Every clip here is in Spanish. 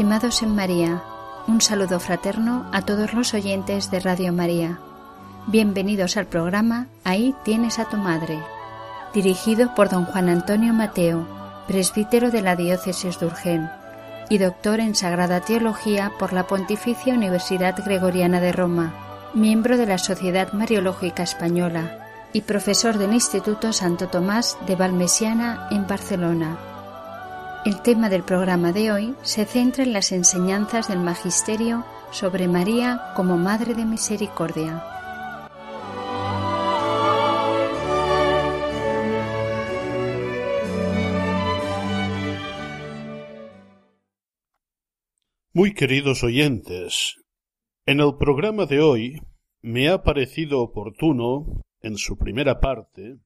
Estimados en María, un saludo fraterno a todos los oyentes de Radio María. Bienvenidos al programa Ahí tienes a tu madre, dirigido por don Juan Antonio Mateo, presbítero de la diócesis de Urgel y doctor en Sagrada Teología por la Pontificia Universidad Gregoriana de Roma, miembro de la Sociedad Mariológica Española y profesor del Instituto Santo Tomás de Valmesiana en Barcelona. El tema del programa de hoy se centra en las enseñanzas del Magisterio sobre María como Madre de Misericordia. Muy queridos oyentes, en el programa de hoy me ha parecido oportuno, en su primera parte,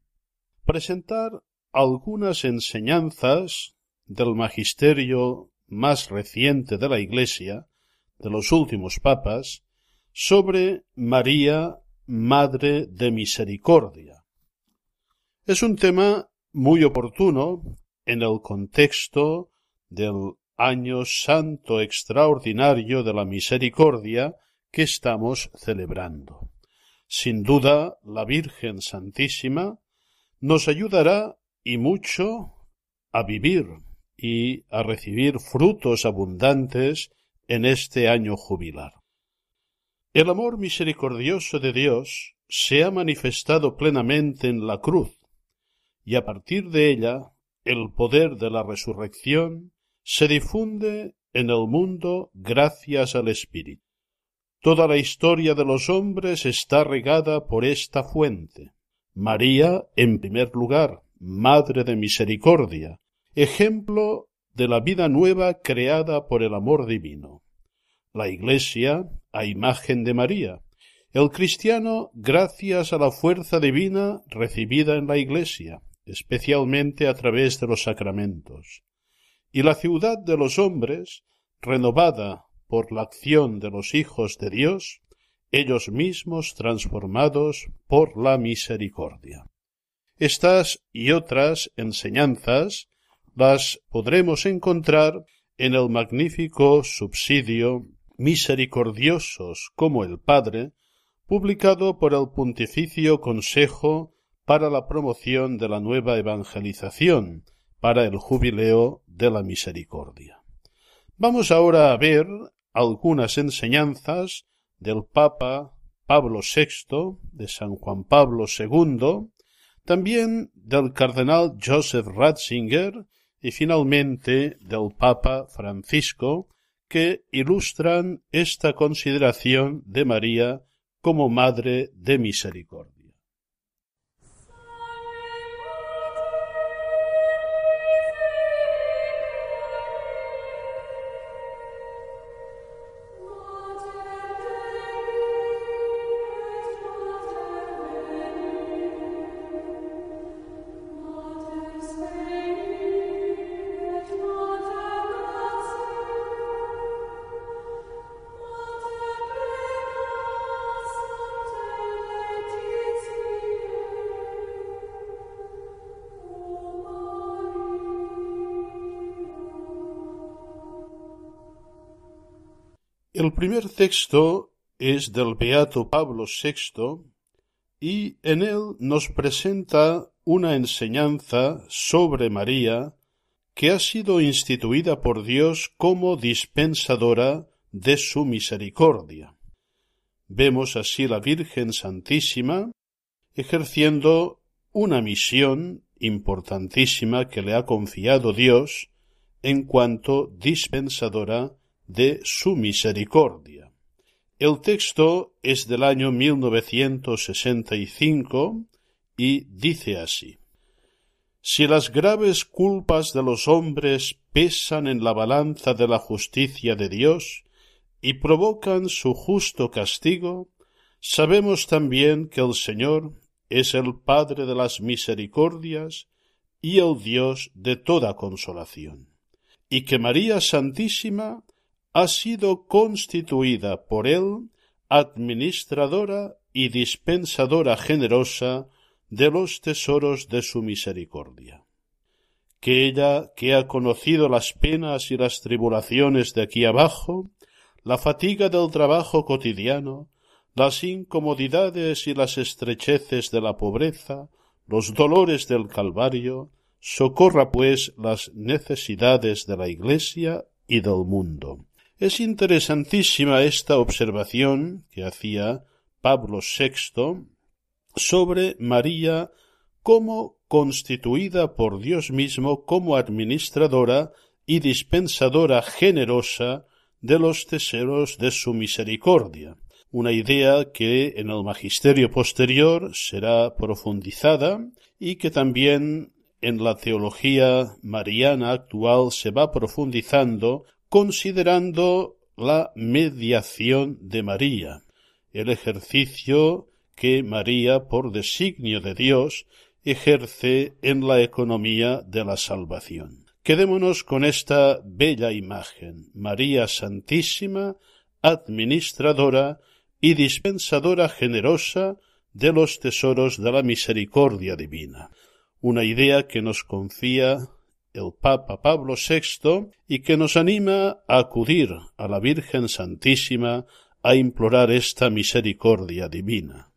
presentar algunas enseñanzas del magisterio más reciente de la Iglesia, de los últimos papas, sobre María, Madre de Misericordia. Es un tema muy oportuno en el contexto del año santo extraordinario de la misericordia que estamos celebrando. Sin duda, la Virgen Santísima nos ayudará y mucho a vivir y a recibir frutos abundantes en este año jubilar. El amor misericordioso de Dios se ha manifestado plenamente en la cruz, y a partir de ella el poder de la resurrección se difunde en el mundo gracias al Espíritu. Toda la historia de los hombres está regada por esta fuente. María, en primer lugar, Madre de Misericordia, ejemplo de la vida nueva creada por el amor divino. La Iglesia, a imagen de María, el cristiano gracias a la fuerza divina recibida en la Iglesia, especialmente a través de los sacramentos, y la ciudad de los hombres, renovada por la acción de los hijos de Dios, ellos mismos transformados por la misericordia. Estas y otras enseñanzas las podremos encontrar en el magnífico subsidio Misericordiosos como el Padre, publicado por el Pontificio Consejo para la promoción de la nueva evangelización, para el jubileo de la misericordia. Vamos ahora a ver algunas enseñanzas del Papa Pablo VI, de San Juan Pablo II, también del cardenal Joseph Ratzinger y finalmente del Papa Francisco, que ilustran esta consideración de María como Madre de Misericordia. Primer texto es del Beato Pablo VI y en él nos presenta una enseñanza sobre María que ha sido instituida por Dios como dispensadora de su misericordia. Vemos así la Virgen Santísima ejerciendo una misión importantísima que le ha confiado Dios en cuanto dispensadora de su misericordia. El texto es del año 1965 y dice así. Si las graves culpas de los hombres pesan en la balanza de la justicia de Dios y provocan su justo castigo, sabemos también que el Señor es el Padre de las misericordias y el Dios de toda consolación, y que María Santísima ha sido constituida por Él administradora y dispensadora generosa de los tesoros de su misericordia. Que ella, que ha conocido las penas y las tribulaciones de aquí abajo, la fatiga del trabajo cotidiano, las incomodidades y las estrecheces de la pobreza, los dolores del Calvario, socorra pues las necesidades de la Iglesia y del mundo. Es interesantísima esta observación que hacía Pablo VI sobre María como constituida por Dios mismo como administradora y dispensadora generosa de los tesoros de su misericordia, una idea que en el magisterio posterior será profundizada y que también en la teología mariana actual se va profundizando considerando la mediación de María, el ejercicio que María, por designio de Dios, ejerce en la economía de la salvación. Quedémonos con esta bella imagen, María Santísima, administradora y dispensadora generosa de los tesoros de la misericordia divina, una idea que nos confía el Papa Pablo VI y que nos anima a acudir a la Virgen Santísima a implorar esta misericordia divina.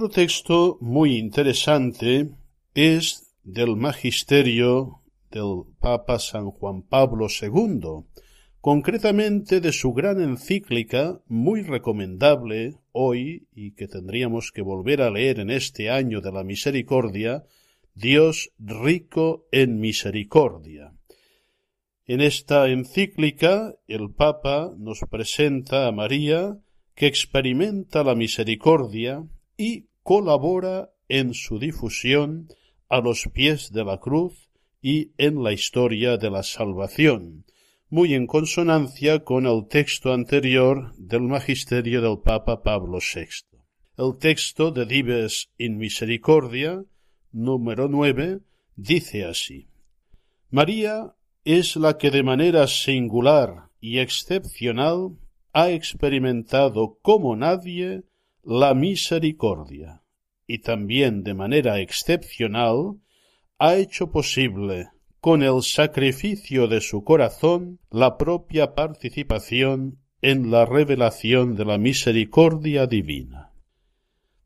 Otro texto muy interesante es del magisterio del Papa San Juan Pablo II, concretamente de su gran encíclica, muy recomendable hoy y que tendríamos que volver a leer en este año de la misericordia, Dios rico en misericordia. En esta encíclica el Papa nos presenta a María que experimenta la misericordia y colabora en su difusión a los pies de la cruz y en la historia de la salvación, muy en consonancia con el texto anterior del magisterio del Papa Pablo VI. El texto de Dives in Misericordia, número nueve, dice así María es la que de manera singular y excepcional ha experimentado como nadie la misericordia y también de manera excepcional ha hecho posible con el sacrificio de su corazón la propia participación en la revelación de la misericordia divina.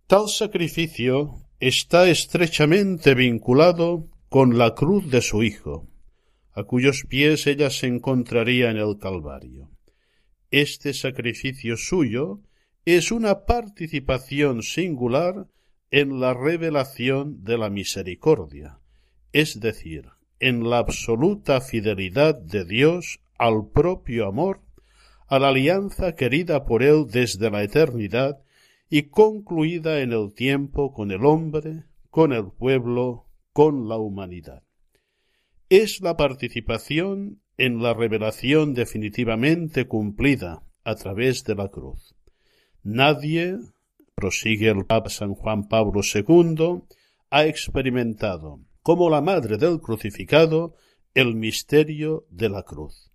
Tal sacrificio está estrechamente vinculado con la cruz de su Hijo, a cuyos pies ella se encontraría en el Calvario. Este sacrificio suyo es una participación singular en la revelación de la misericordia, es decir, en la absoluta fidelidad de Dios al propio amor, a la alianza querida por Él desde la eternidad y concluida en el tiempo con el hombre, con el pueblo, con la humanidad. Es la participación en la revelación definitivamente cumplida a través de la cruz. Nadie, prosigue el Papa San Juan Pablo II, ha experimentado, como la madre del crucificado, el misterio de la cruz.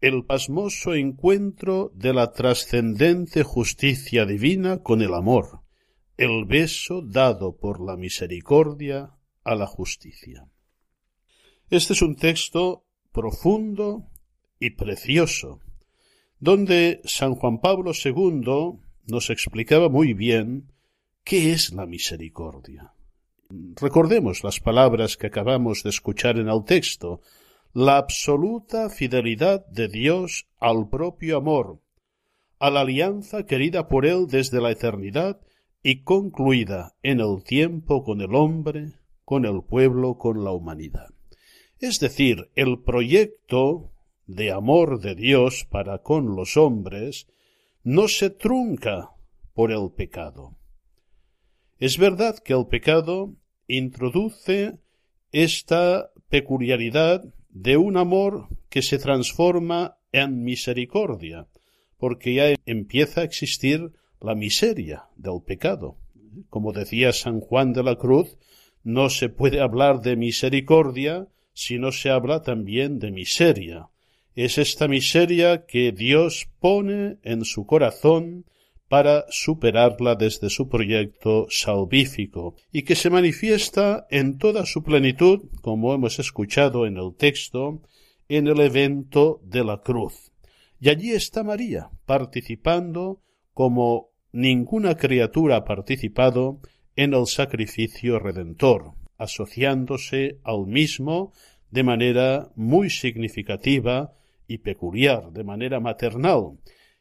el pasmoso encuentro de la trascendente justicia divina con el amor, el beso dado por la misericordia a la justicia. Este es un texto profundo y precioso, donde San Juan Pablo II nos explicaba muy bien qué es la misericordia. Recordemos las palabras que acabamos de escuchar en el texto, la absoluta fidelidad de Dios al propio amor, a la alianza querida por Él desde la eternidad y concluida en el tiempo con el hombre, con el pueblo, con la humanidad. Es decir, el proyecto de amor de Dios para con los hombres no se trunca por el pecado. Es verdad que el pecado introduce esta peculiaridad de un amor que se transforma en misericordia, porque ya empieza a existir la miseria del pecado. Como decía San Juan de la Cruz, no se puede hablar de misericordia si no se habla también de miseria. Es esta miseria que Dios pone en su corazón para superarla desde su proyecto salvífico y que se manifiesta en toda su plenitud, como hemos escuchado en el texto, en el evento de la cruz. Y allí está María, participando como ninguna criatura ha participado en el sacrificio redentor, asociándose al mismo de manera muy significativa y peculiar, de manera maternal,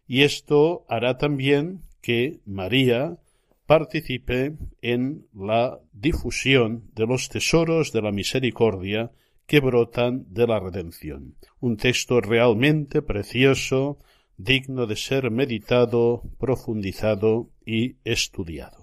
y esto hará también que María participe en la difusión de los tesoros de la misericordia que brotan de la redención. Un texto realmente precioso, digno de ser meditado, profundizado y estudiado.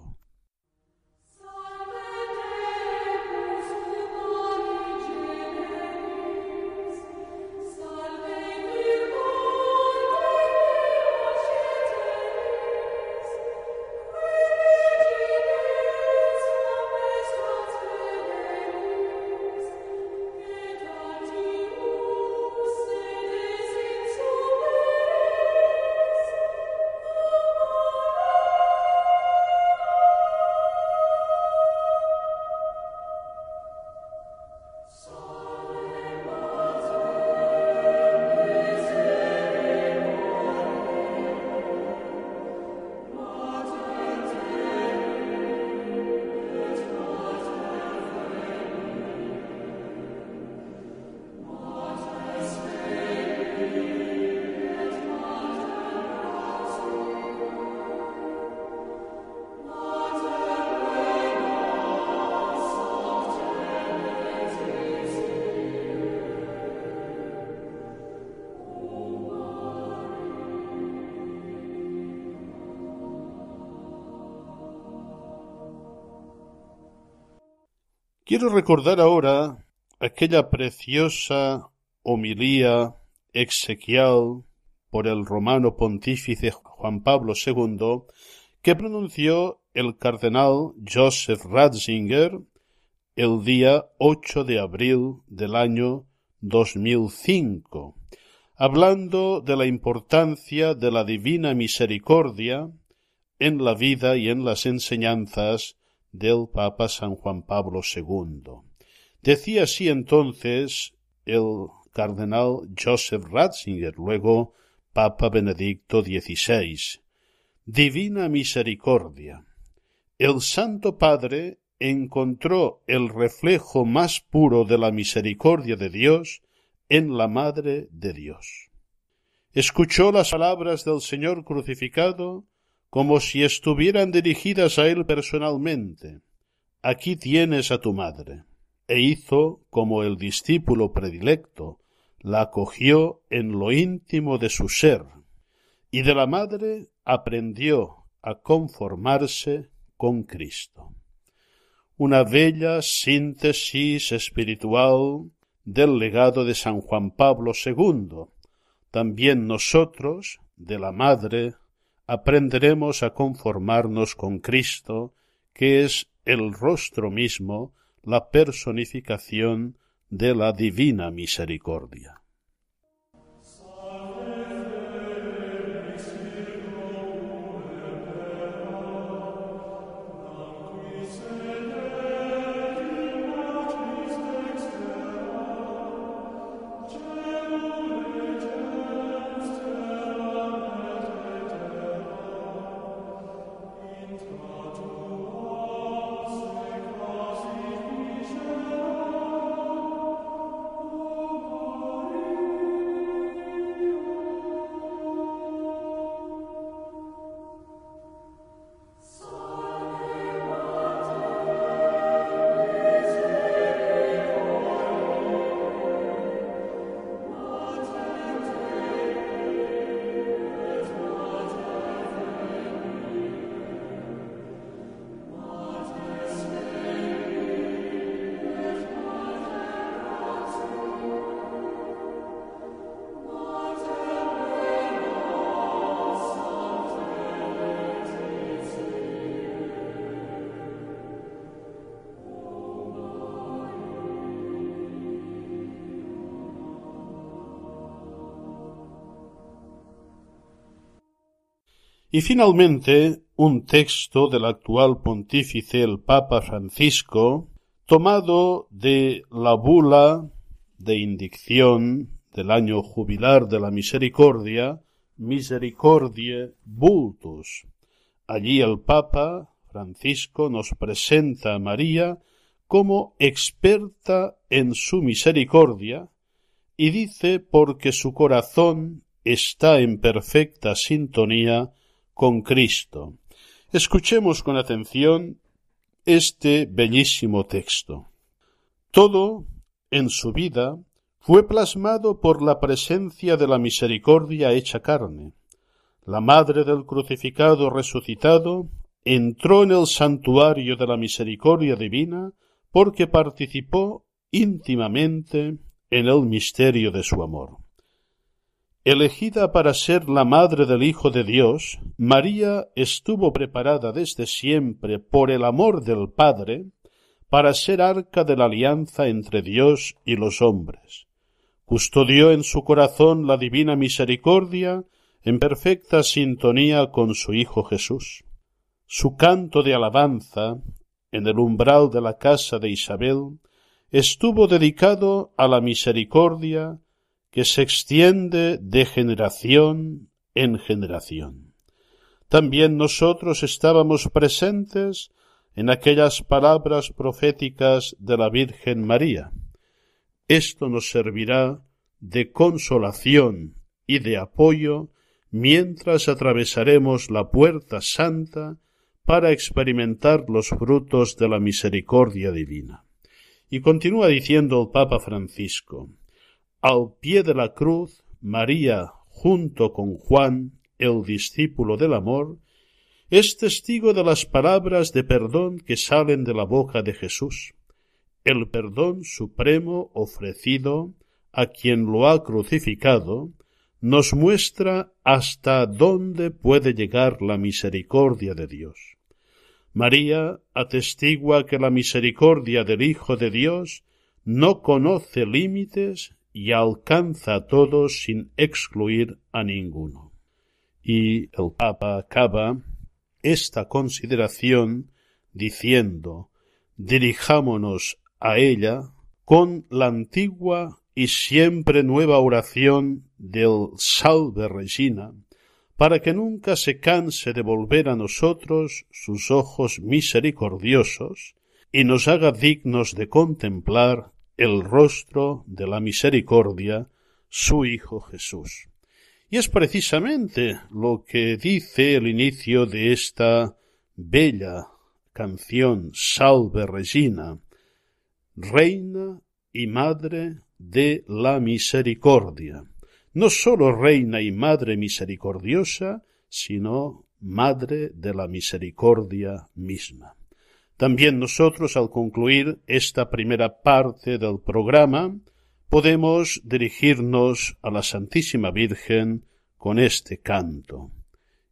Quiero recordar ahora aquella preciosa homilía exequial por el romano pontífice Juan Pablo II que pronunció el cardenal Joseph Ratzinger el día 8 de abril del año 2005, hablando de la importancia de la divina misericordia en la vida y en las enseñanzas del Papa San Juan Pablo II. Decía así entonces el cardenal Joseph Ratzinger, luego Papa Benedicto XVI. Divina misericordia. El Santo Padre encontró el reflejo más puro de la misericordia de Dios en la Madre de Dios. Escuchó las palabras del Señor crucificado como si estuvieran dirigidas a él personalmente. Aquí tienes a tu madre. E hizo como el discípulo predilecto, la acogió en lo íntimo de su ser, y de la madre aprendió a conformarse con Cristo. Una bella síntesis espiritual del legado de San Juan Pablo II. También nosotros, de la madre, aprenderemos a conformarnos con Cristo, que es el rostro mismo, la personificación de la divina misericordia. Y finalmente, un texto del actual pontífice el Papa Francisco, tomado de la bula de indicción del año jubilar de la misericordia, Misericordiae Vultus. Allí el Papa Francisco nos presenta a María como experta en su misericordia y dice porque su corazón está en perfecta sintonía con Cristo. Escuchemos con atención este bellísimo texto. Todo en su vida fue plasmado por la presencia de la misericordia hecha carne. La madre del crucificado resucitado entró en el santuario de la misericordia divina porque participó íntimamente en el misterio de su amor. Elegida para ser la madre del Hijo de Dios, María estuvo preparada desde siempre por el amor del Padre para ser arca de la alianza entre Dios y los hombres. Custodió en su corazón la divina misericordia en perfecta sintonía con su Hijo Jesús. Su canto de alabanza en el umbral de la casa de Isabel estuvo dedicado a la misericordia que se extiende de generación en generación. También nosotros estábamos presentes en aquellas palabras proféticas de la Virgen María. Esto nos servirá de consolación y de apoyo mientras atravesaremos la puerta santa para experimentar los frutos de la misericordia divina. Y continúa diciendo el Papa Francisco, al pie de la cruz, María, junto con Juan, el discípulo del amor, es testigo de las palabras de perdón que salen de la boca de Jesús, el perdón supremo ofrecido a quien lo ha crucificado, nos muestra hasta dónde puede llegar la misericordia de Dios. María atestigua que la misericordia del Hijo de Dios no conoce límites y alcanza a todos sin excluir a ninguno. Y el Papa acaba esta consideración diciendo dirijámonos a ella con la antigua y siempre nueva oración del Salve Regina, para que nunca se canse de volver a nosotros sus ojos misericordiosos y nos haga dignos de contemplar el rostro de la misericordia, su Hijo Jesús. Y es precisamente lo que dice el inicio de esta bella canción Salve Regina, Reina y Madre de la Misericordia no sólo reina y madre misericordiosa, sino madre de la misericordia misma. También nosotros, al concluir esta primera parte del programa, podemos dirigirnos a la Santísima Virgen con este canto,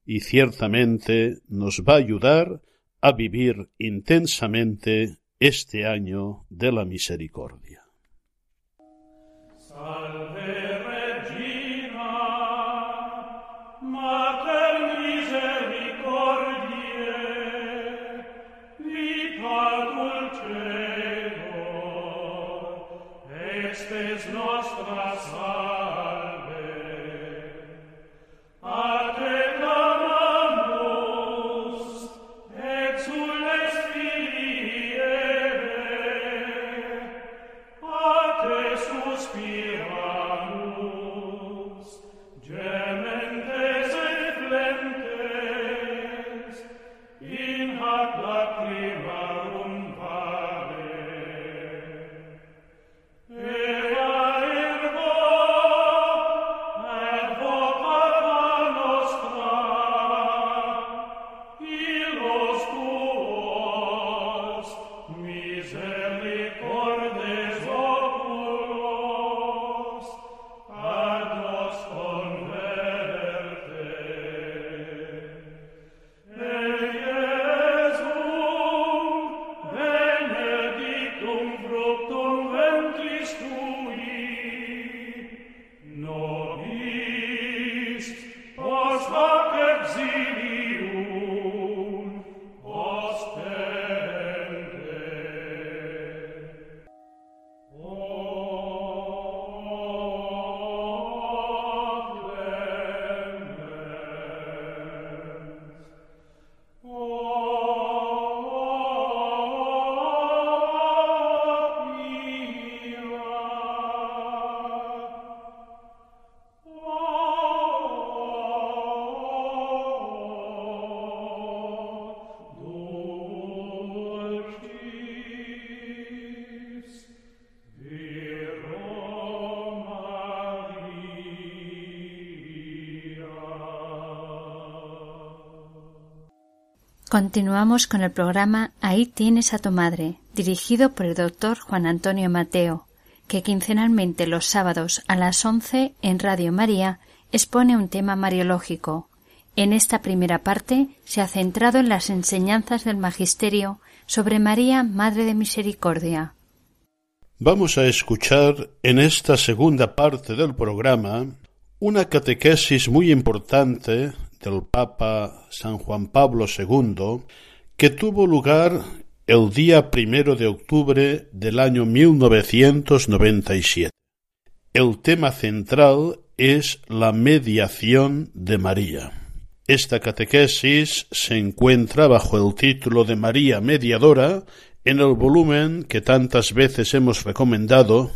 y ciertamente nos va a ayudar a vivir intensamente este año de la misericordia. Christ. Continuamos con el programa Ahí tienes a tu madre, dirigido por el doctor Juan Antonio Mateo, que quincenalmente los sábados a las once en Radio María expone un tema mariológico. En esta primera parte se ha centrado en las enseñanzas del Magisterio sobre María, Madre de Misericordia. Vamos a escuchar en esta segunda parte del programa una catequesis muy importante del Papa San Juan Pablo II que tuvo lugar el día primero de octubre del año 1997. El tema central es la mediación de María. Esta catequesis se encuentra bajo el título de María Mediadora en el volumen que tantas veces hemos recomendado,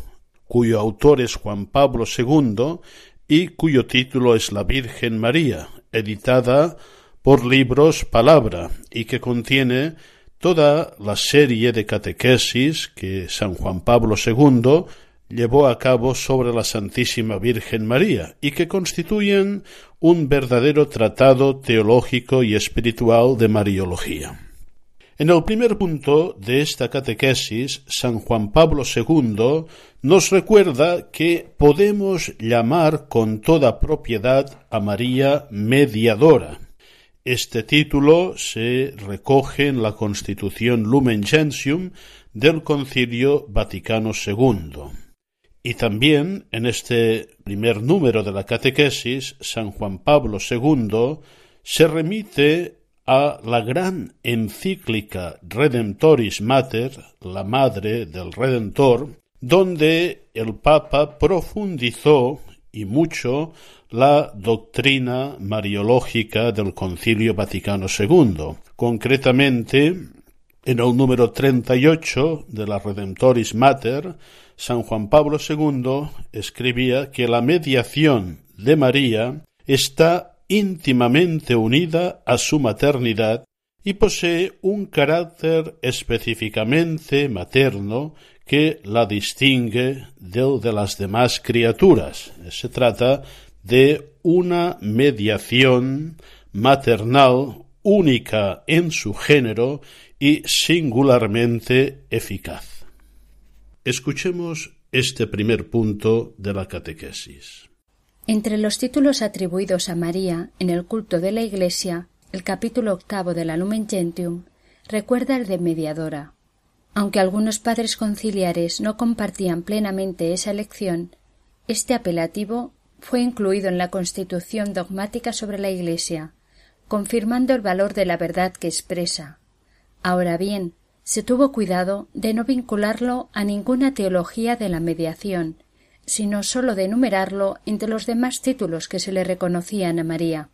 cuyo autor es Juan Pablo II y cuyo título es La Virgen María, editada por Libros Palabra, y que contiene toda la serie de catequesis que San Juan Pablo II llevó a cabo sobre la Santísima Virgen María y que constituyen un verdadero tratado teológico y espiritual de Mariología. En el primer punto de esta catequesis, San Juan Pablo II nos recuerda que podemos llamar con toda propiedad a María mediadora. Este título se recoge en la Constitución Lumen Gentium del Concilio Vaticano II. Y también en este primer número de la catequesis, San Juan Pablo II se remite a la gran encíclica Redemptoris Mater, la Madre del Redentor, donde el Papa profundizó y mucho la doctrina mariológica del Concilio Vaticano II. Concretamente, en el número 38 de la Redemptoris Mater, San Juan Pablo II escribía que la mediación de María está íntimamente unida a su maternidad y posee un carácter específicamente materno que la distingue del de las demás criaturas. Se trata de una mediación maternal única en su género y singularmente eficaz. Escuchemos este primer punto de la catequesis. Entre los títulos atribuidos a María en el culto de la Iglesia, el capítulo octavo de la Lumen Gentium recuerda el de mediadora. Aunque algunos padres conciliares no compartían plenamente esa elección, este apelativo fue incluido en la Constitución dogmática sobre la Iglesia, confirmando el valor de la verdad que expresa. Ahora bien, se tuvo cuidado de no vincularlo a ninguna teología de la mediación, sino sólo de enumerarlo entre los demás títulos que se le reconocían a María.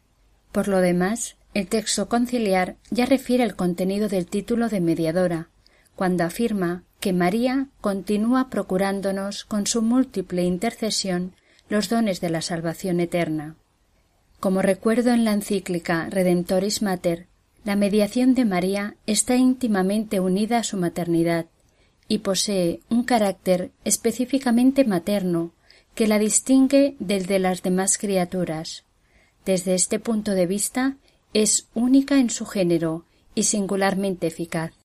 Por lo demás, el texto conciliar ya refiere el contenido del título de mediadora, cuando afirma que María continúa procurándonos con su múltiple intercesión los dones de la salvación eterna. Como recuerdo en la encíclica Redemptoris Mater, la mediación de María está íntimamente unida a su maternidad, y posee un carácter específicamente materno que la distingue del de las demás criaturas. Desde este punto de vista es única en su género y singularmente eficaz.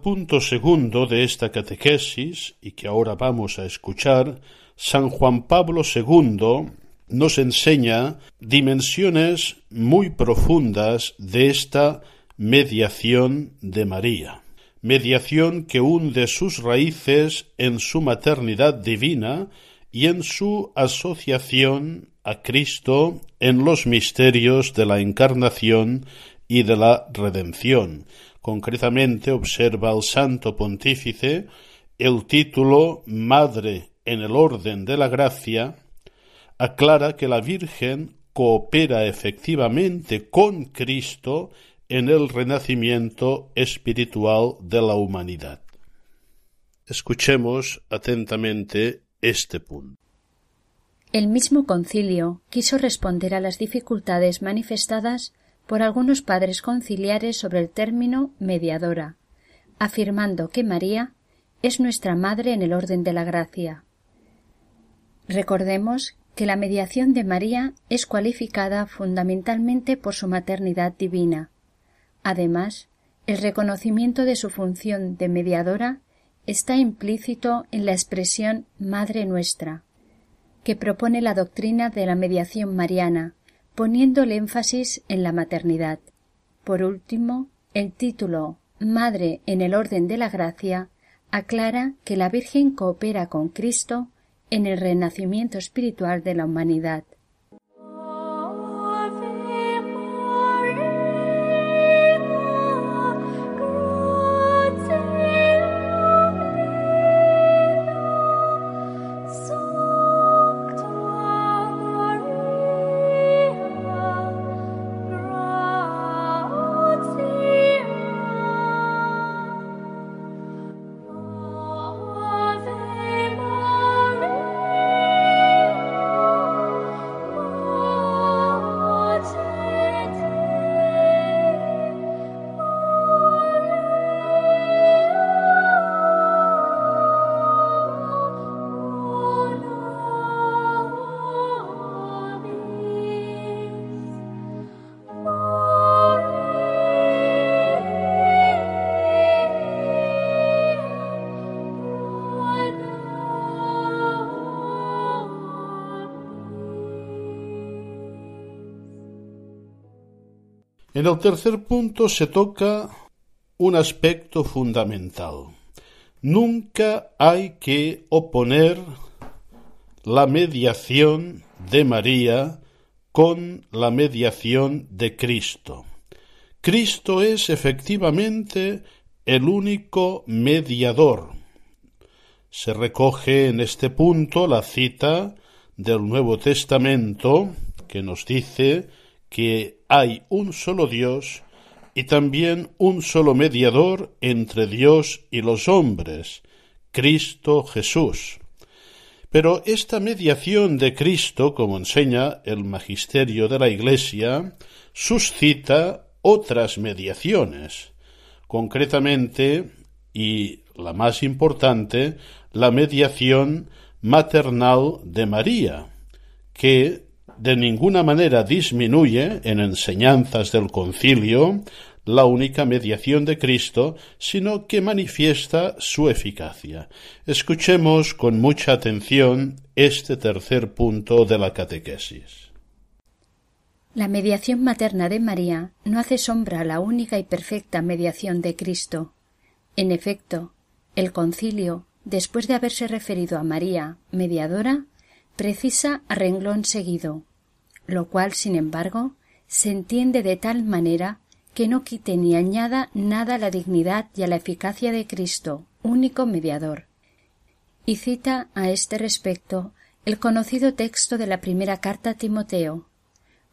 Punto segundo de esta catequesis, y que ahora vamos a escuchar, San Juan Pablo II nos enseña dimensiones muy profundas de esta mediación de María, mediación que hunde sus raíces en su maternidad divina y en su asociación a Cristo en los misterios de la encarnación y de la redención, Concretamente observa el Santo Pontífice el título Madre en el orden de la gracia, aclara que la Virgen coopera efectivamente con Cristo en el renacimiento espiritual de la humanidad. Escuchemos atentamente este punto. El mismo concilio quiso responder a las dificultades manifestadas por algunos padres conciliares sobre el término mediadora, afirmando que María es nuestra madre en el orden de la gracia. Recordemos que la mediación de María es cualificada fundamentalmente por su maternidad divina. Además, el reconocimiento de su función de mediadora está implícito en la expresión Madre nuestra, que propone la doctrina de la mediación mariana, poniendo el énfasis en la maternidad. Por último, el título Madre en el orden de la gracia aclara que la Virgen coopera con Cristo en el renacimiento espiritual de la humanidad. En el tercer punto se toca un aspecto fundamental. Nunca hay que oponer la mediación de María con la mediación de Cristo. Cristo es efectivamente el único mediador. Se recoge en este punto la cita del Nuevo Testamento que nos dice que hay un solo Dios y también un solo mediador entre Dios y los hombres, Cristo Jesús. Pero esta mediación de Cristo, como enseña el magisterio de la Iglesia, suscita otras mediaciones, concretamente, y la más importante, la mediación maternal de María, que de ninguna manera disminuye en enseñanzas del concilio la única mediación de Cristo, sino que manifiesta su eficacia. Escuchemos con mucha atención este tercer punto de la catequesis. La mediación materna de María no hace sombra a la única y perfecta mediación de Cristo. En efecto, el concilio, después de haberse referido a María, mediadora, precisa a renglón seguido lo cual, sin embargo, se entiende de tal manera que no quite ni añada nada a la dignidad y a la eficacia de Cristo, único mediador. Y cita a este respecto el conocido texto de la primera carta a Timoteo,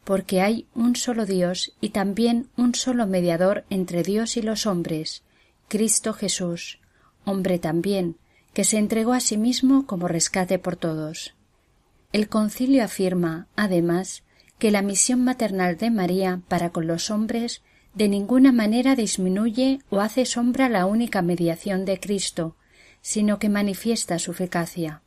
porque hay un solo Dios y también un solo mediador entre Dios y los hombres, Cristo Jesús, hombre también, que se entregó a sí mismo como rescate por todos. El concilio afirma, además, que la misión maternal de María para con los hombres de ninguna manera disminuye o hace sombra la única mediación de Cristo, sino que manifiesta su eficacia.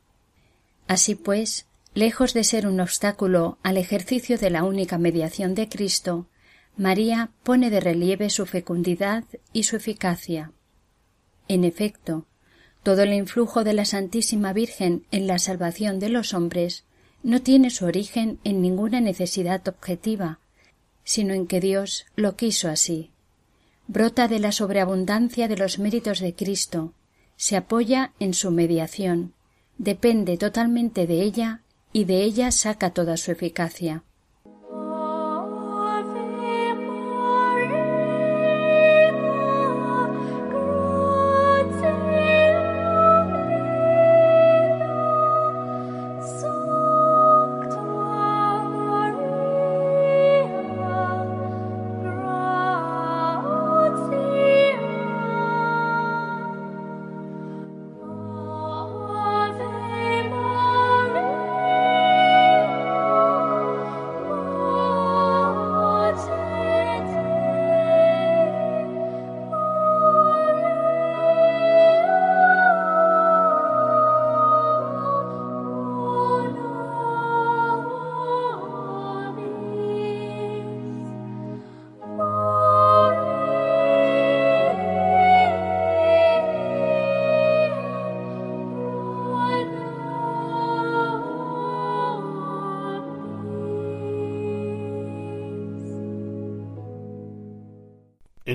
Así pues, lejos de ser un obstáculo al ejercicio de la única mediación de Cristo, María pone de relieve su fecundidad y su eficacia. En efecto, todo el influjo de la Santísima Virgen en la salvación de los hombres no tiene su origen en ninguna necesidad objetiva, sino en que Dios lo quiso así. Brota de la sobreabundancia de los méritos de Cristo, se apoya en su mediación, depende totalmente de ella y de ella saca toda su eficacia.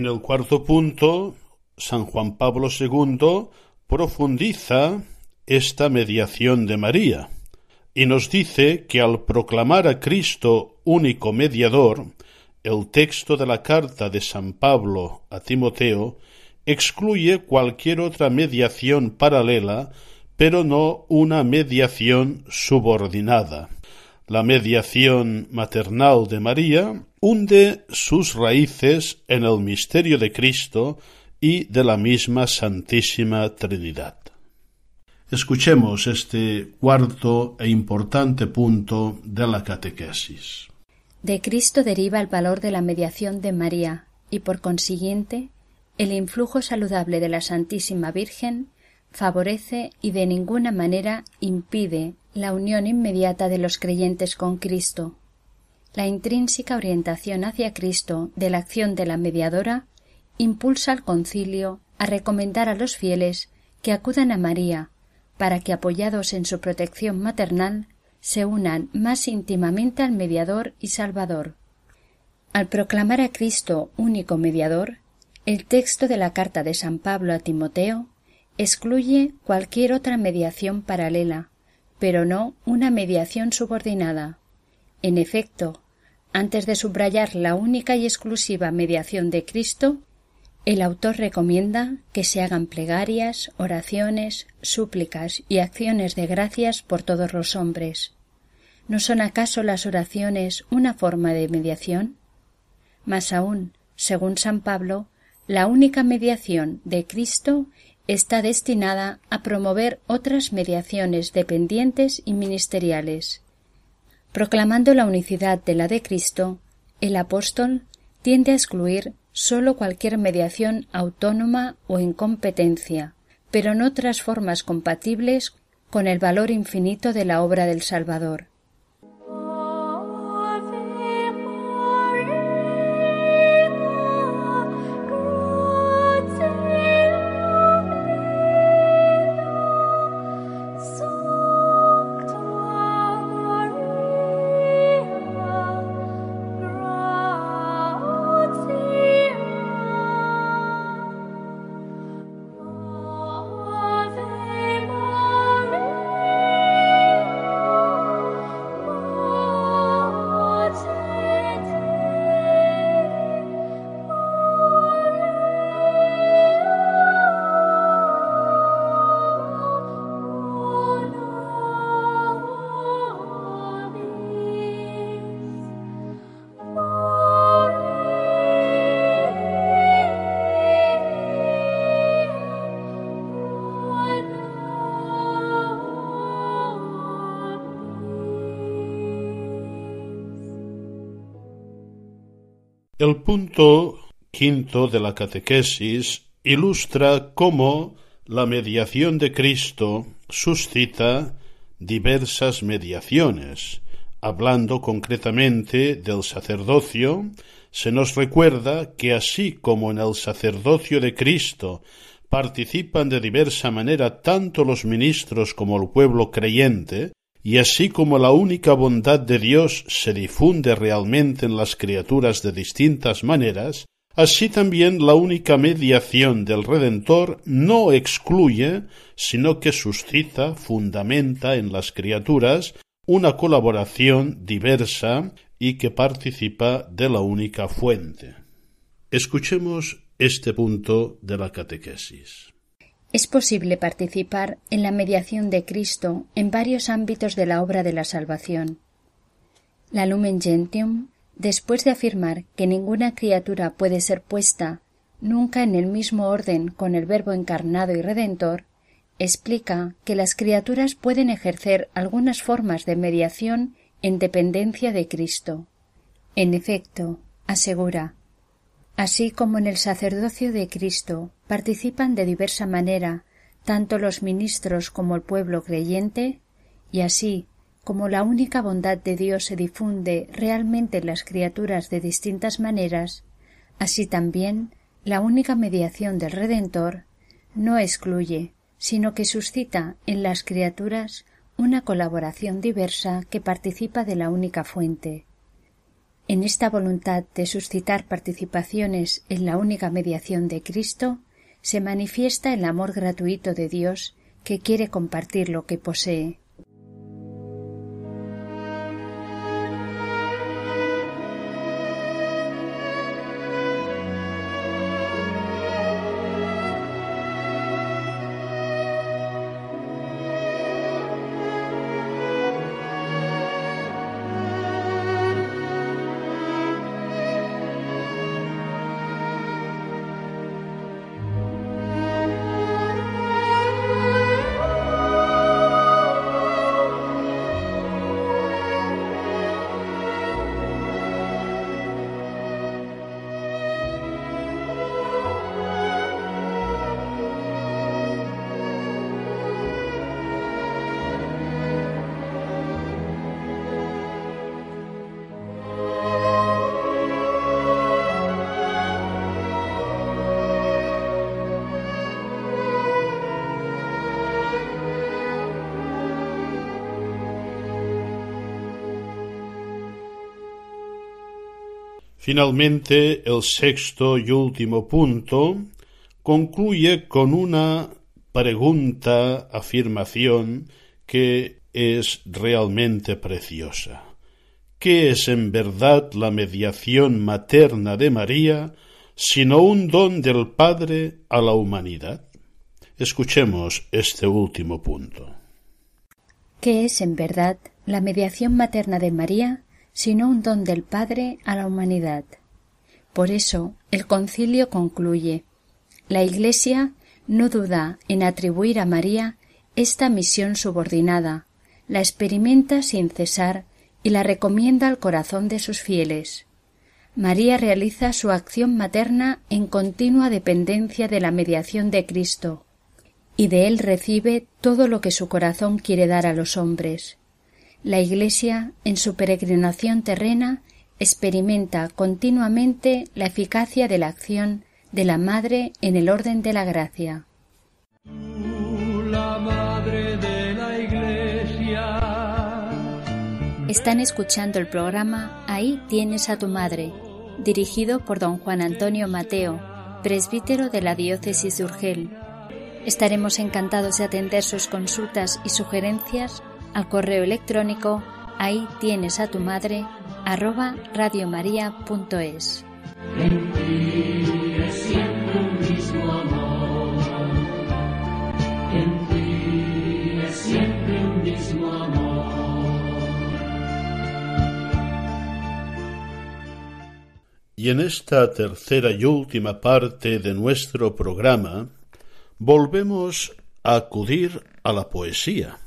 En el cuarto punto, San Juan Pablo II profundiza esta mediación de María y nos dice que al proclamar a Cristo único mediador, el texto de la carta de San Pablo a Timoteo excluye cualquier otra mediación paralela, pero no una mediación subordinada. La mediación maternal de María hunde sus raíces en el misterio de Cristo y de la misma Santísima Trinidad. Escuchemos este cuarto e importante punto de la catequesis. De Cristo deriva el valor de la mediación de María y por consiguiente el influjo saludable de la Santísima Virgen favorece y de ninguna manera impide la unión inmediata de los creyentes con Cristo, la intrínseca orientación hacia Cristo de la acción de la mediadora impulsa al concilio a recomendar a los fieles que acudan a María para que, apoyados en su protección maternal, se unan más íntimamente al mediador y salvador. Al proclamar a Cristo único mediador, el texto de la carta de San Pablo a Timoteo excluye cualquier otra mediación paralela, pero no una mediación subordinada. En efecto, antes de subrayar la única y exclusiva mediación de Cristo, el autor recomienda que se hagan plegarias, oraciones, súplicas y acciones de gracias por todos los hombres. ¿No son acaso las oraciones una forma de mediación? Más aún, según San Pablo, la única mediación de Cristo está destinada a promover otras mediaciones dependientes y ministeriales. Proclamando la unicidad de la de Cristo, el apóstol tiende a excluir sólo cualquier mediación autónoma o incompetencia, pero no otras formas compatibles con el valor infinito de la obra del Salvador. El punto quinto de la catequesis ilustra cómo la mediación de Cristo suscita diversas mediaciones. Hablando concretamente del sacerdocio, se nos recuerda que así como en el sacerdocio de Cristo participan de diversa manera tanto los ministros como el pueblo creyente, y así como la única bondad de Dios se difunde realmente en las criaturas de distintas maneras, así también la única mediación del Redentor no excluye, sino que suscita, fundamenta en las criaturas una colaboración diversa y que participa de la única fuente. Escuchemos este punto de la catequesis. Es posible participar en la mediación de Cristo en varios ámbitos de la obra de la salvación. La Lumen Gentium, después de afirmar que ninguna criatura puede ser puesta nunca en el mismo orden con el Verbo encarnado y redentor, explica que las criaturas pueden ejercer algunas formas de mediación en dependencia de Cristo. En efecto, asegura, así como en el sacerdocio de Cristo participan de diversa manera tanto los ministros como el pueblo creyente, y así como la única bondad de Dios se difunde realmente en las criaturas de distintas maneras, así también la única mediación del Redentor no excluye, sino que suscita en las criaturas una colaboración diversa que participa de la única fuente. En esta voluntad de suscitar participaciones en la única mediación de Cristo se manifiesta el amor gratuito de Dios que quiere compartir lo que posee. Finalmente, el sexto y último punto concluye con una pregunta, afirmación que es realmente preciosa. ¿Qué es en verdad la mediación materna de María sino un don del Padre a la humanidad? Escuchemos este último punto. ¿Qué es en verdad la mediación materna de María sino un don del Padre a la humanidad. Por eso el concilio concluye La Iglesia no duda en atribuir a María esta misión subordinada, la experimenta sin cesar y la recomienda al corazón de sus fieles. María realiza su acción materna en continua dependencia de la mediación de Cristo, y de él recibe todo lo que su corazón quiere dar a los hombres. La Iglesia, en su peregrinación terrena, experimenta continuamente la eficacia de la acción de la Madre en el orden de la gracia. Están escuchando el programa Ahí tienes a tu madre, dirigido por don Juan Antonio Mateo, presbítero de la diócesis de Urgel. Estaremos encantados de atender sus consultas y sugerencias al correo electrónico ahí tienes a tu madre arroba radiomaria.es. Y en esta tercera y última parte de nuestro programa volvemos a acudir a la poesía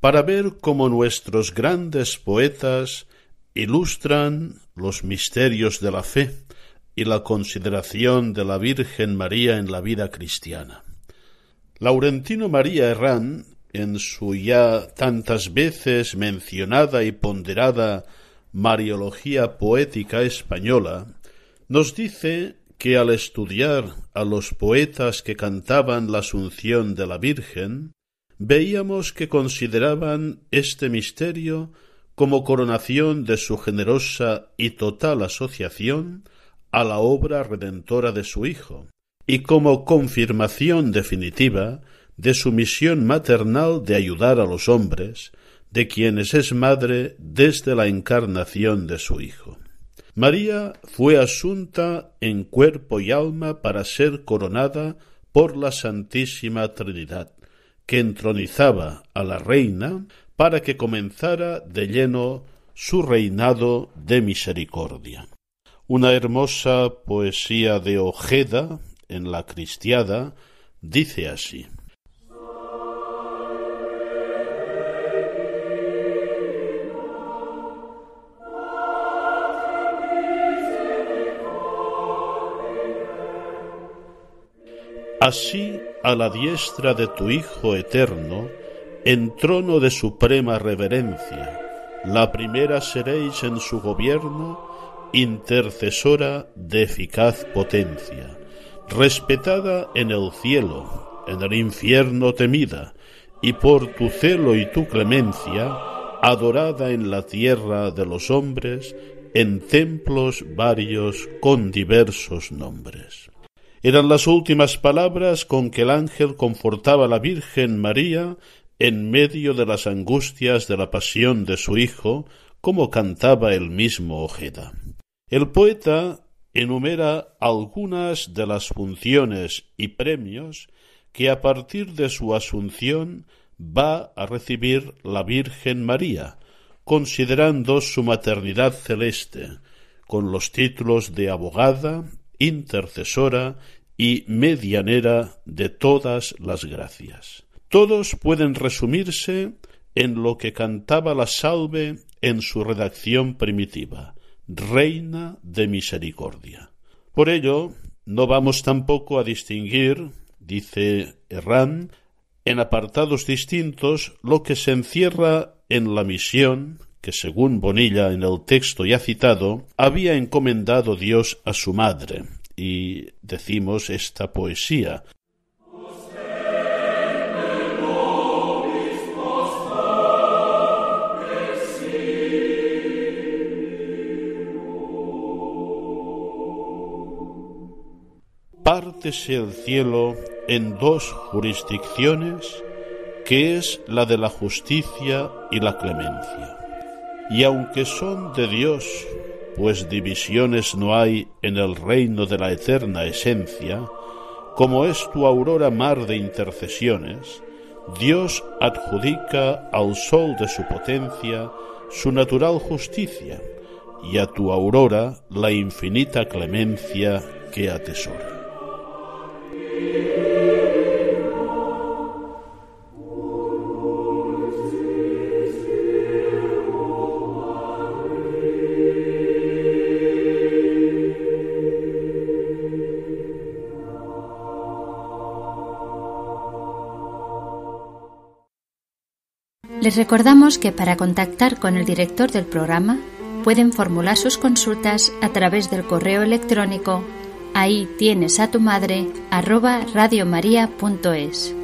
para ver cómo nuestros grandes poetas ilustran los misterios de la fe y la consideración de la Virgen María en la vida cristiana. Laurentino María Herrán, en su ya tantas veces mencionada y ponderada Mariología Poética Española, nos dice que al estudiar a los poetas que cantaban la Asunción de la Virgen, veíamos que consideraban este misterio como coronación de su generosa y total asociación a la obra redentora de su Hijo, y como confirmación definitiva de su misión maternal de ayudar a los hombres, de quienes es madre desde la encarnación de su Hijo. María fue asunta en cuerpo y alma para ser coronada por la Santísima Trinidad, que entronizaba a la Reina para que comenzara de lleno su reinado de misericordia. Una hermosa poesía de Ojeda en la Cristiada dice así Así, a la diestra de tu Hijo eterno, en trono de suprema reverencia, la primera seréis en su gobierno, intercesora de eficaz potencia, respetada en el cielo, en el infierno temida, y por tu celo y tu clemencia, adorada en la tierra de los hombres, en templos varios con diversos nombres. Eran las últimas palabras con que el ángel confortaba a la Virgen María en medio de las angustias de la pasión de su Hijo, como cantaba el mismo Ojeda. El poeta enumera algunas de las funciones y premios que a partir de su asunción va a recibir la Virgen María, considerando su maternidad celeste, con los títulos de abogada, intercesora y medianera de todas las gracias. Todos pueden resumirse en lo que cantaba la salve en su redacción primitiva, Reina de Misericordia. Por ello, no vamos tampoco a distinguir, dice Herrán, en apartados distintos lo que se encierra en la misión que, según Bonilla en el texto ya citado, había encomendado Dios a su madre, y decimos esta poesía. Pártese el cielo en dos jurisdicciones, que es la de la justicia y la clemencia. Y aunque son de Dios pues divisiones no hay en el reino de la eterna esencia, como es tu aurora mar de intercesiones, Dios adjudica al sol de su potencia su natural justicia, y a tu aurora la infinita clemencia que atesora. Les recordamos que para contactar con el director del programa pueden formular sus consultas a través del correo electrónico ahí tienes a tu madre arroba radiomaria.es.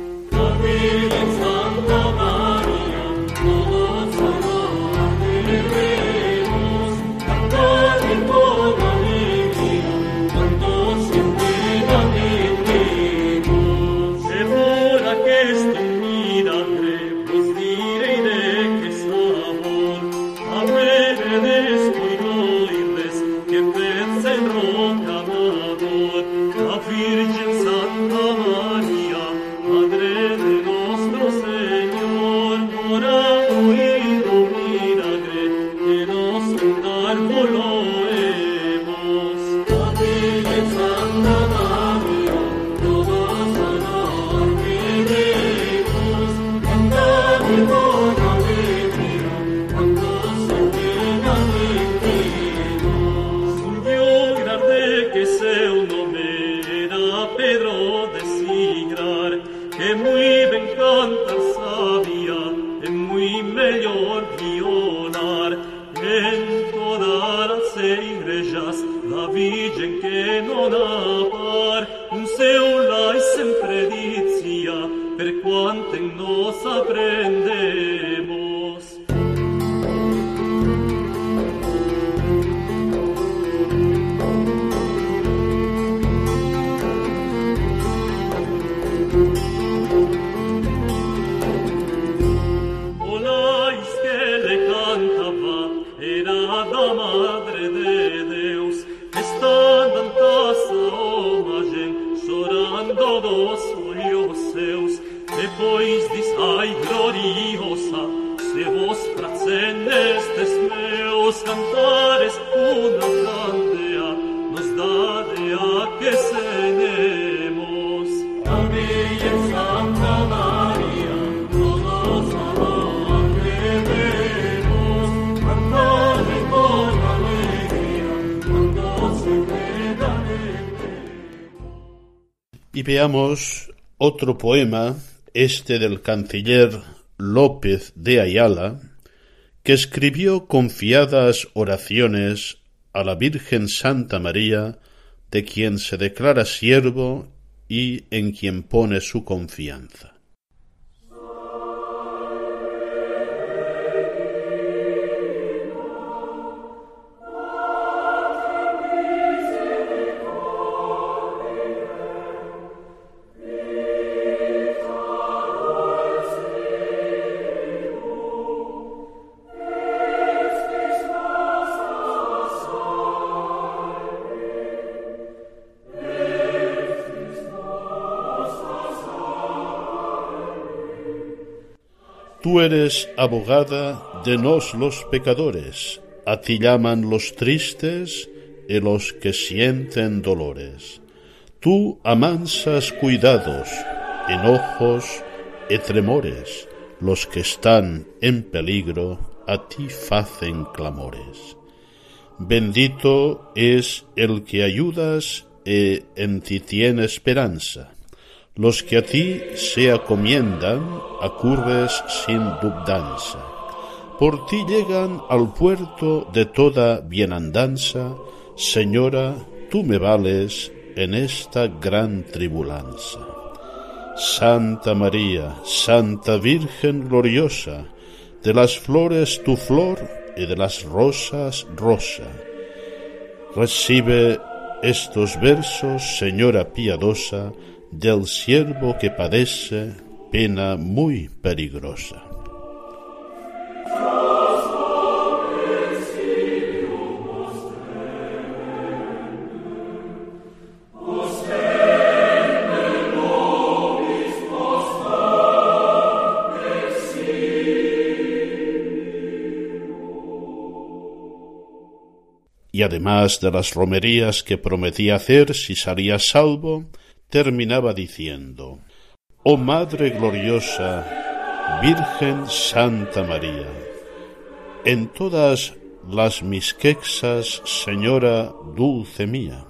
en otro poema, este del canciller López de Ayala, que escribió confiadas oraciones a la Virgen Santa María, de quien se declara siervo y en quien pone su confianza. Eres abogada de nos los pecadores, a ti llaman los tristes y los que sienten dolores. Tú amansas cuidados, enojos y tremores, los que están en peligro a ti facen clamores. Bendito es el que ayudas y en ti tiene esperanza los que a ti se acomiendan, acurres sin dudanza. Por ti llegan al puerto de toda bienandanza, Señora, tú me vales en esta gran tribulanza. Santa María, Santa Virgen gloriosa, de las flores tu flor y de las rosas rosa. Recibe estos versos, Señora piadosa, del siervo que padece pena muy peligrosa. y además de las romerías que prometía hacer si salía salvo, terminaba diciendo, Oh Madre gloriosa, Virgen Santa María, en todas las mis quexas, Señora dulce mía,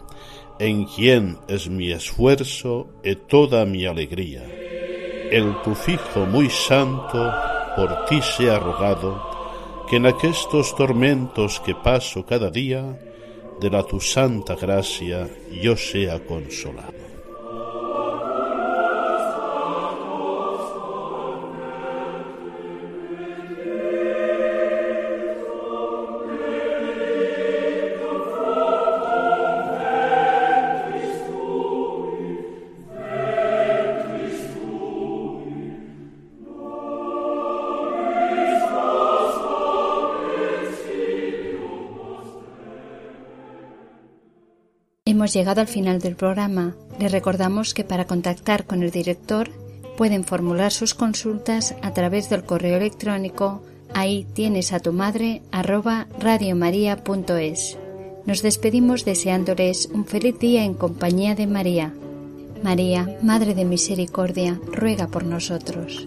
en quien es mi esfuerzo y toda mi alegría. El tu fijo muy santo por ti sea rogado, que en aquestos tormentos que paso cada día, de la tu santa gracia yo sea consolado. Hemos llegado al final del programa. Les recordamos que para contactar con el director pueden formular sus consultas a través del correo electrónico ahí tienes a tu madre arroba radiomaria.es. Nos despedimos deseándoles un feliz día en compañía de María. María, Madre de Misericordia, ruega por nosotros.